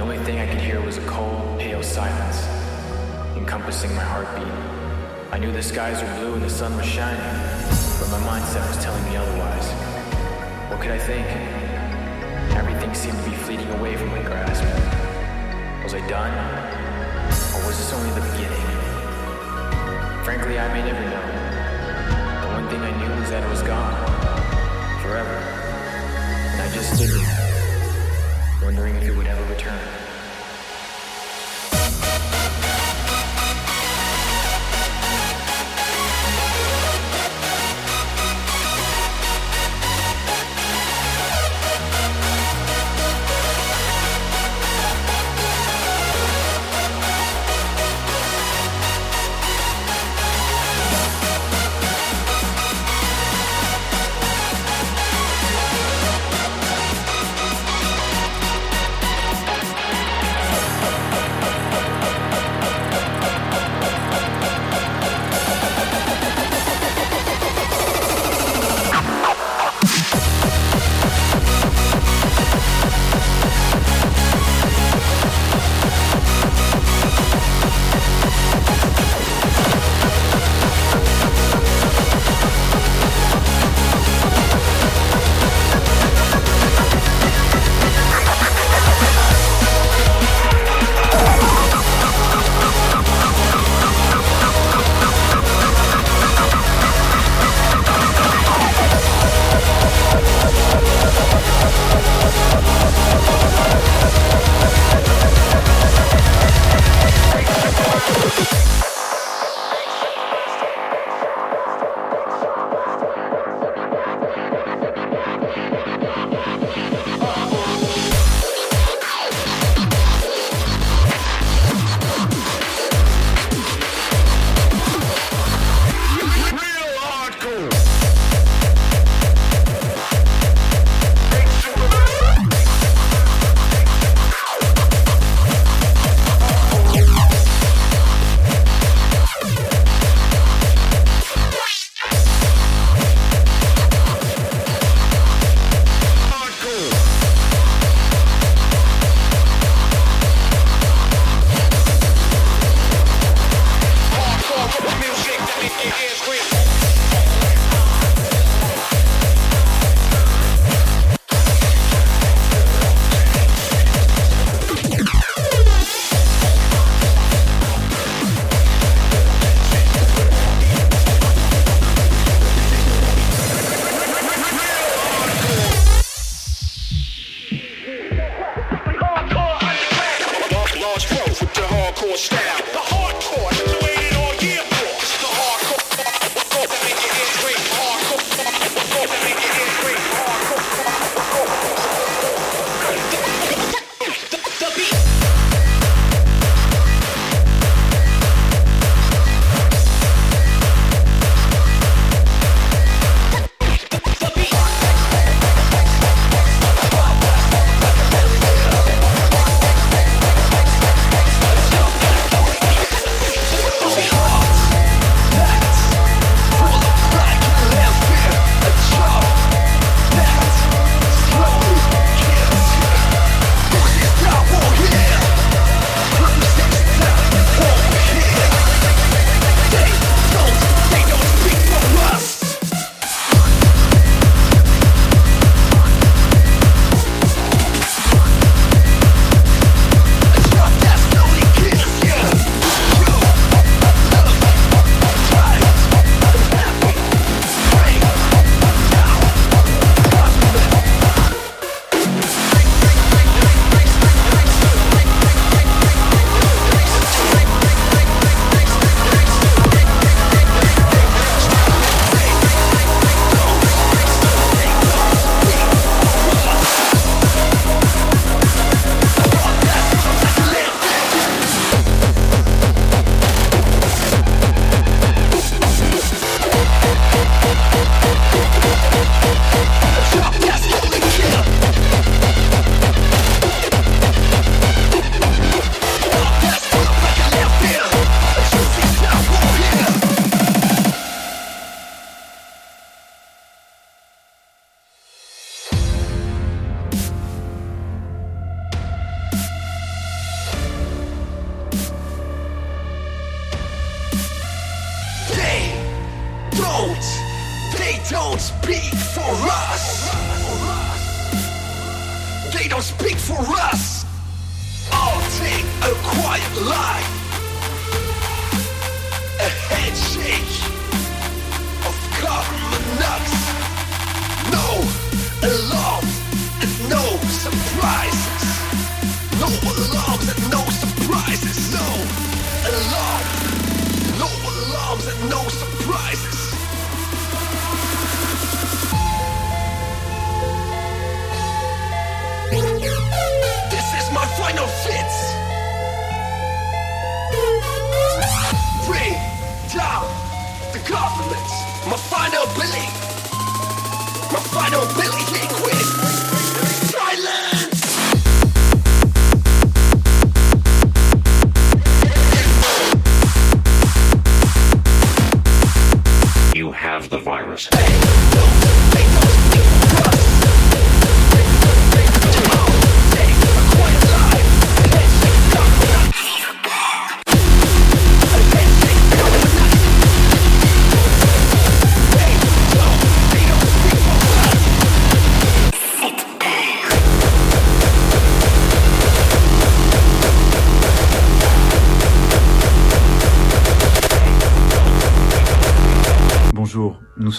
The only thing I could hear was a cold, pale silence, encompassing my heartbeat. I knew the skies were blue and the sun was shining, but my mindset was telling me otherwise. What could I think? Everything seemed to be fleeting away from my grasp. Was I done? Or was this only the beginning? Frankly, I may never know. The one thing I knew was that it was gone. Forever. And I just stood there, wondering if it would ever return.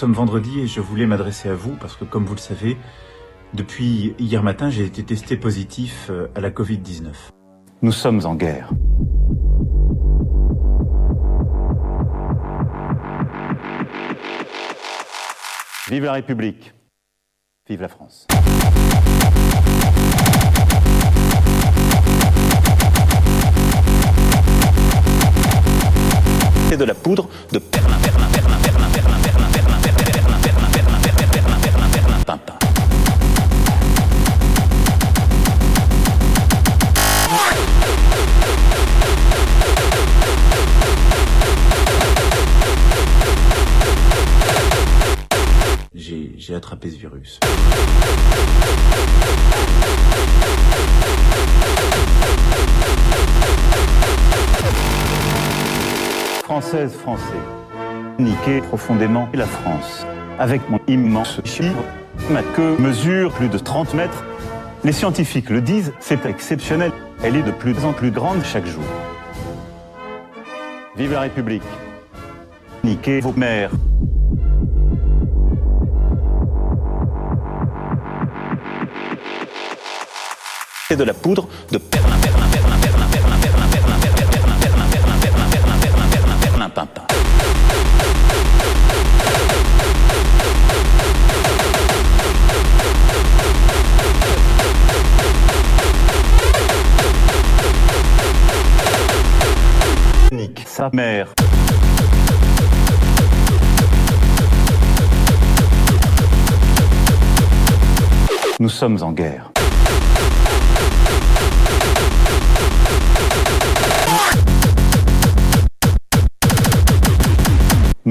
Sommes vendredi et je voulais m'adresser à vous parce que comme vous le savez, depuis hier matin j'ai été testé positif euh, à la Covid-19. Nous sommes en guerre. Vive la République. Vive la France. C'est de la poudre de perlin, perlin, perlin, perlin, perlin, perlin, J'ai attrapé ce virus. Française, Français, niquer profondément la France. Avec mon immense chiffre, ma queue mesure plus de 30 mètres. Les scientifiques le disent, c'est exceptionnel. Elle est de plus en plus grande chaque jour. Vive la République. Niquez vos mères. C'est de la poudre de perlin, perlin, perlin, perlin, perlin, perlin, perlin, perlin, perlin, perlin, perlin, perlin, perlin, perlin, perlin, perlin, sa mère. Nous sommes en guerre.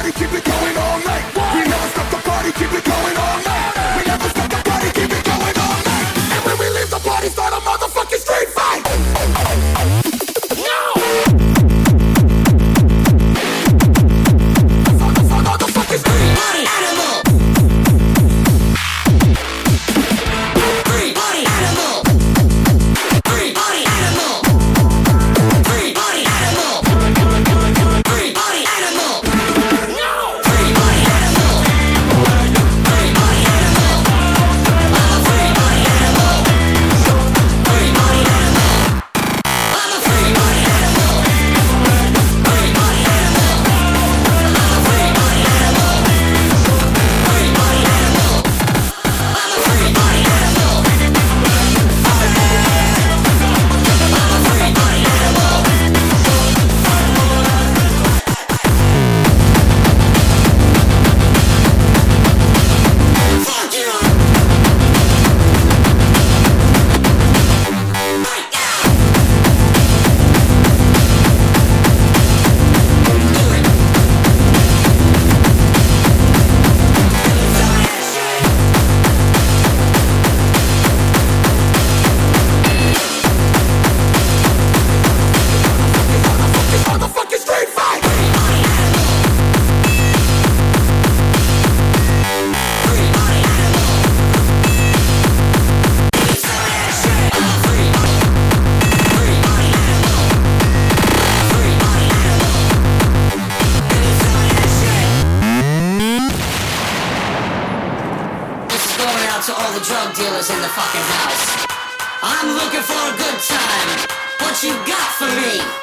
party, keep it going all night. We non-stop the party, keep it going all night. Hey!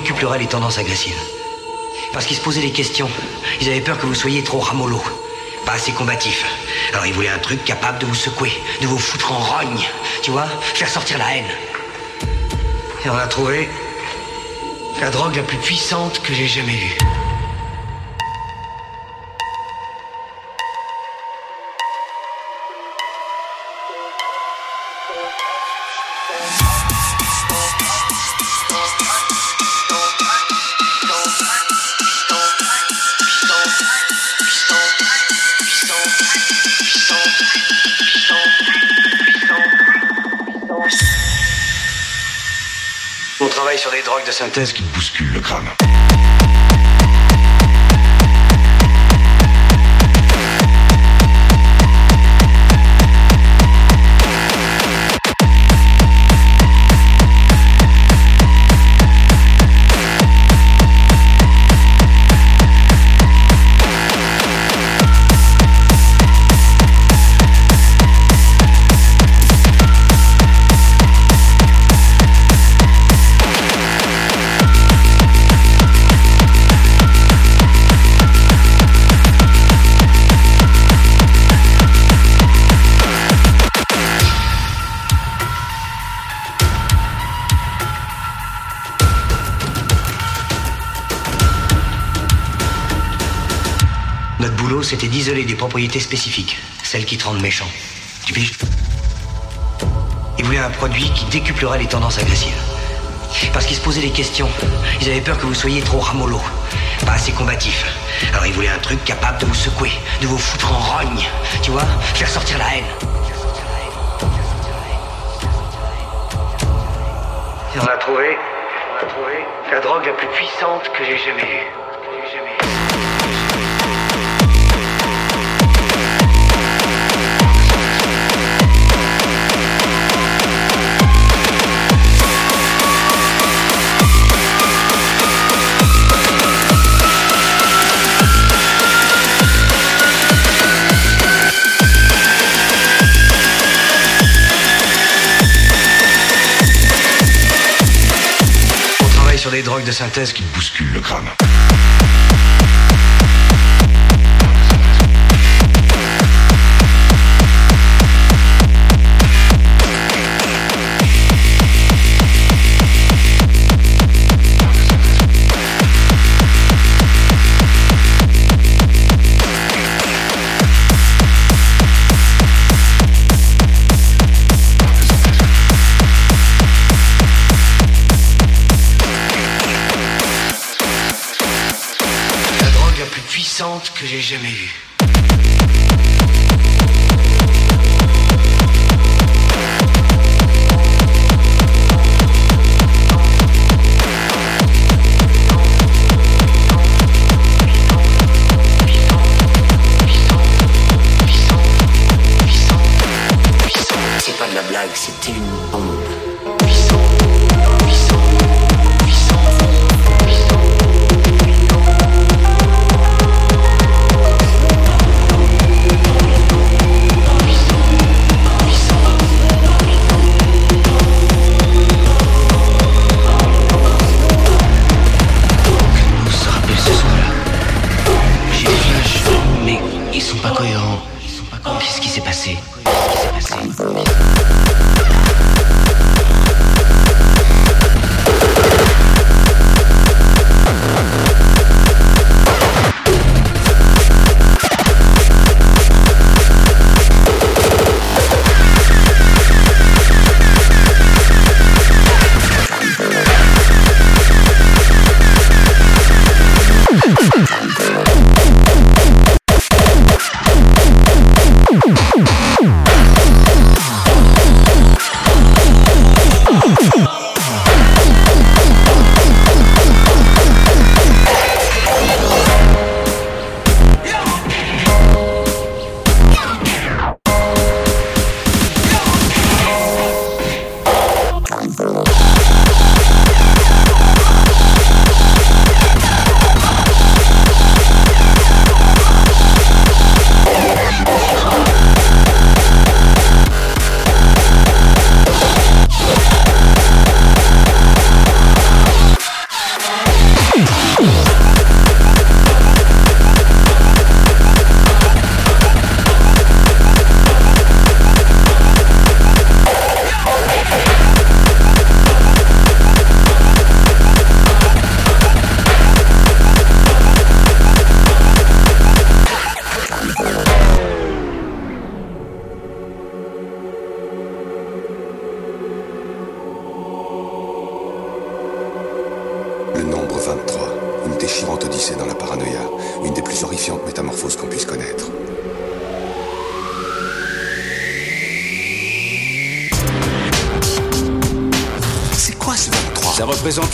Décuplerait les tendances agressives. Parce qu'ils se posaient des questions. Ils avaient peur que vous soyez trop ramollo, pas assez combatif. Alors ils voulaient un truc capable de vous secouer, de vous foutre en rogne, tu vois, faire sortir la haine. Et on a trouvé la drogue la plus puissante que j'ai jamais vue. Drogues de synthèse qui Bouscule le crâne. Boulot, c'était d'isoler des propriétés spécifiques, celles qui te rendent méchant. Tu piges Ils voulaient un produit qui décuplerait les tendances agressives. Parce qu'ils se posaient des questions. Ils avaient peur que vous soyez trop ramollo, pas assez combatif. Alors ils voulaient un truc capable de vous secouer, de vous foutre en rogne, tu vois, faire sortir la haine. On a trouvé, on a trouvé? La drogue la plus puissante que j'ai jamais vue. les drogues de synthèse qui bousculent le crâne. J'ai jamais vue. C'est pas de la blague, c'était une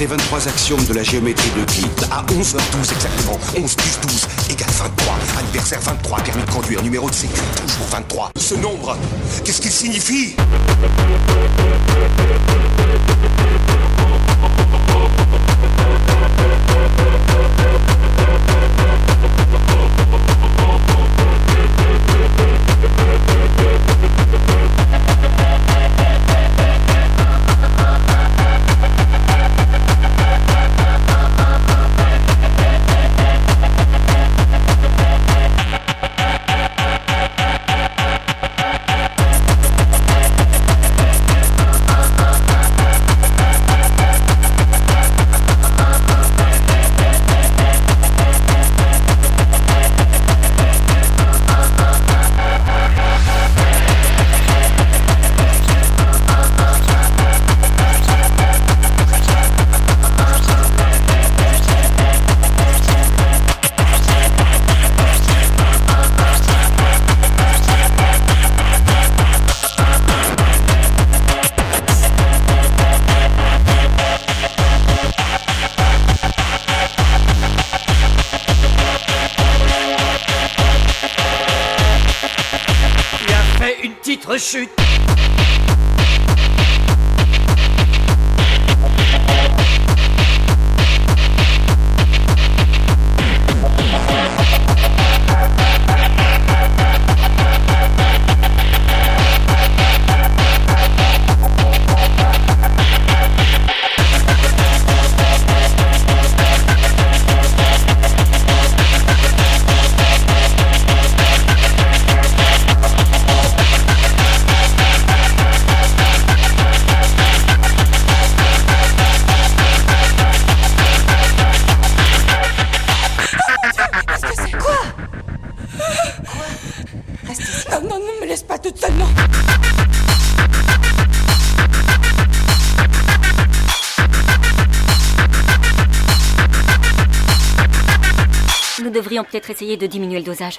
les 23 axiomes de la géométrie d'Euclide. À 11h12 exactement. 11 plus 12 égale 23. Anniversaire 23, permis de conduire, numéro de sécu, toujours 23. Ce nombre, qu'est-ce qu'il signifie? Peut-être essayer de diminuer le dosage.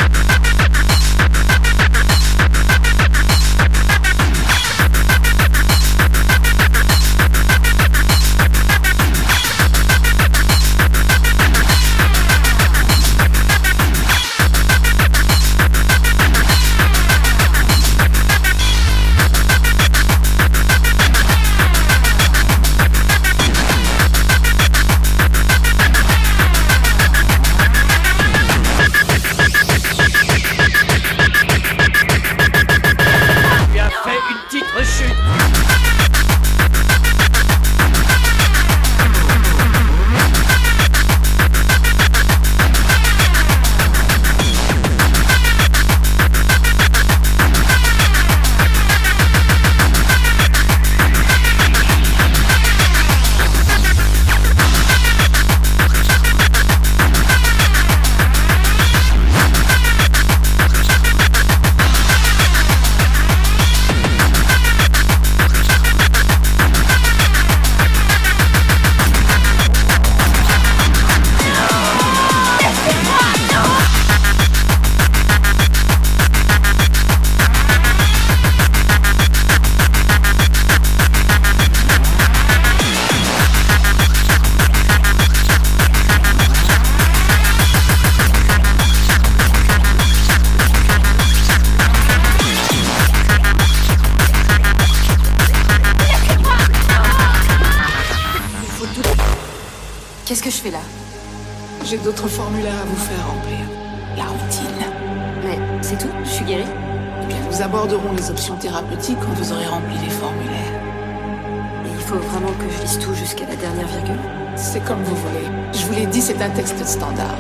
Texte standard.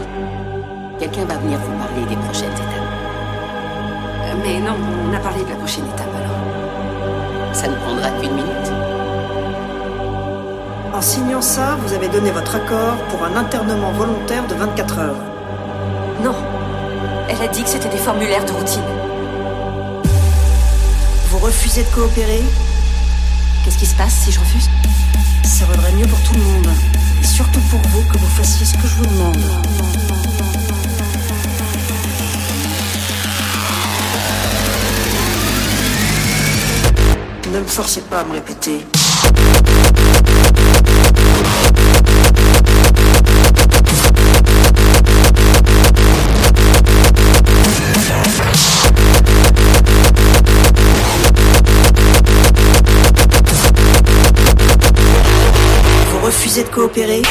Quelqu'un va venir vous parler des prochaines étapes. Euh, Mais non, on a parlé de la prochaine étape alors. Ça ne prendra qu'une minute. En signant ça, vous avez donné votre accord pour un internement volontaire de 24 heures. Non. Elle a dit que c'était des formulaires de routine. Vous refusez de coopérer? Qu'est-ce qui se passe si je refuse? Ça vaudrait mieux pour tout le monde. Surtout pour vous que vous fassiez ce que je vous demande. Ne me forcez pas à me répéter. Vous refusez de coopérer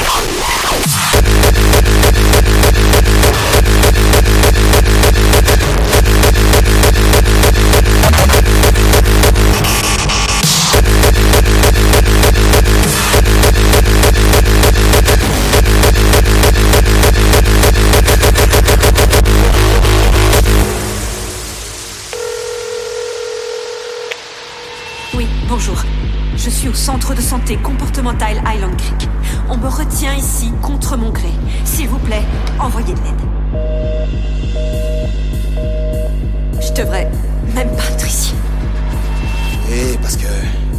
Oui, bonjour. Je suis au centre de santé comportemental Creek. Contre mon gré. S'il vous plaît, envoyez de l'aide. Je devrais même pas être ici. Et parce que.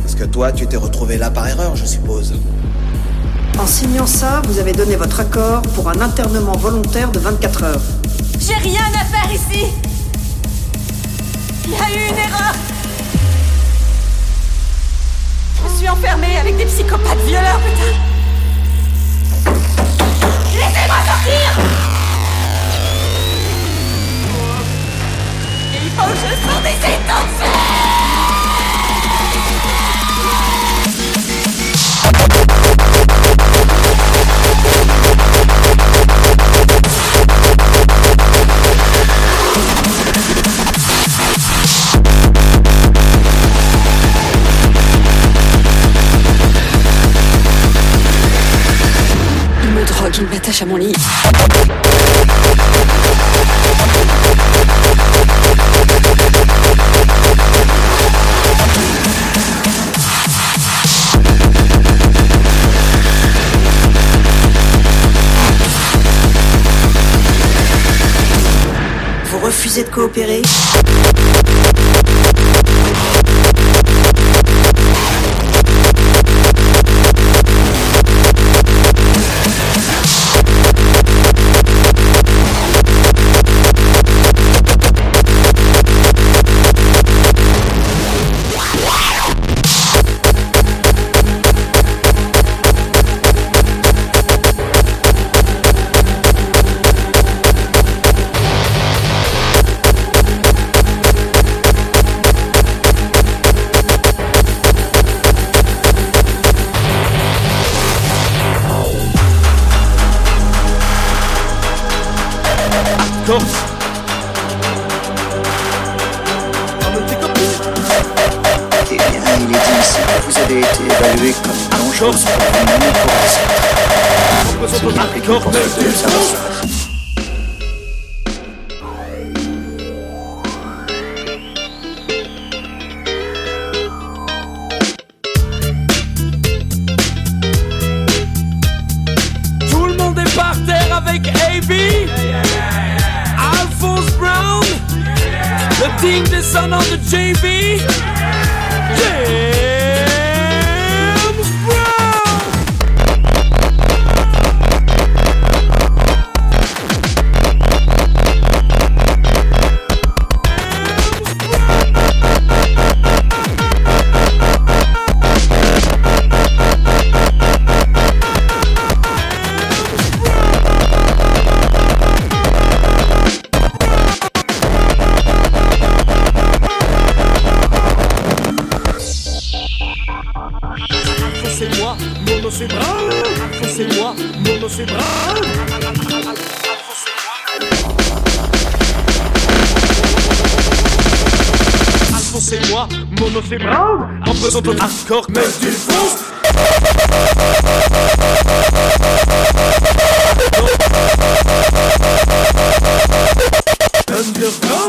Parce que toi, tu t'es retrouvé là par erreur, je suppose. En signant ça, vous avez donné votre accord pour un internement volontaire de 24 heures. J'ai rien à faire ici Il y a eu une erreur Je suis enfermée avec des psychopathes violeurs, putain Sortir. Il faut que je à mon lit. Vous refusez de coopérer? Et moi, Mono c'est moi, Mono c'est Brown Alphonse et moi, Mono c'est Brown Représentant hardcore, mais du fonce Underground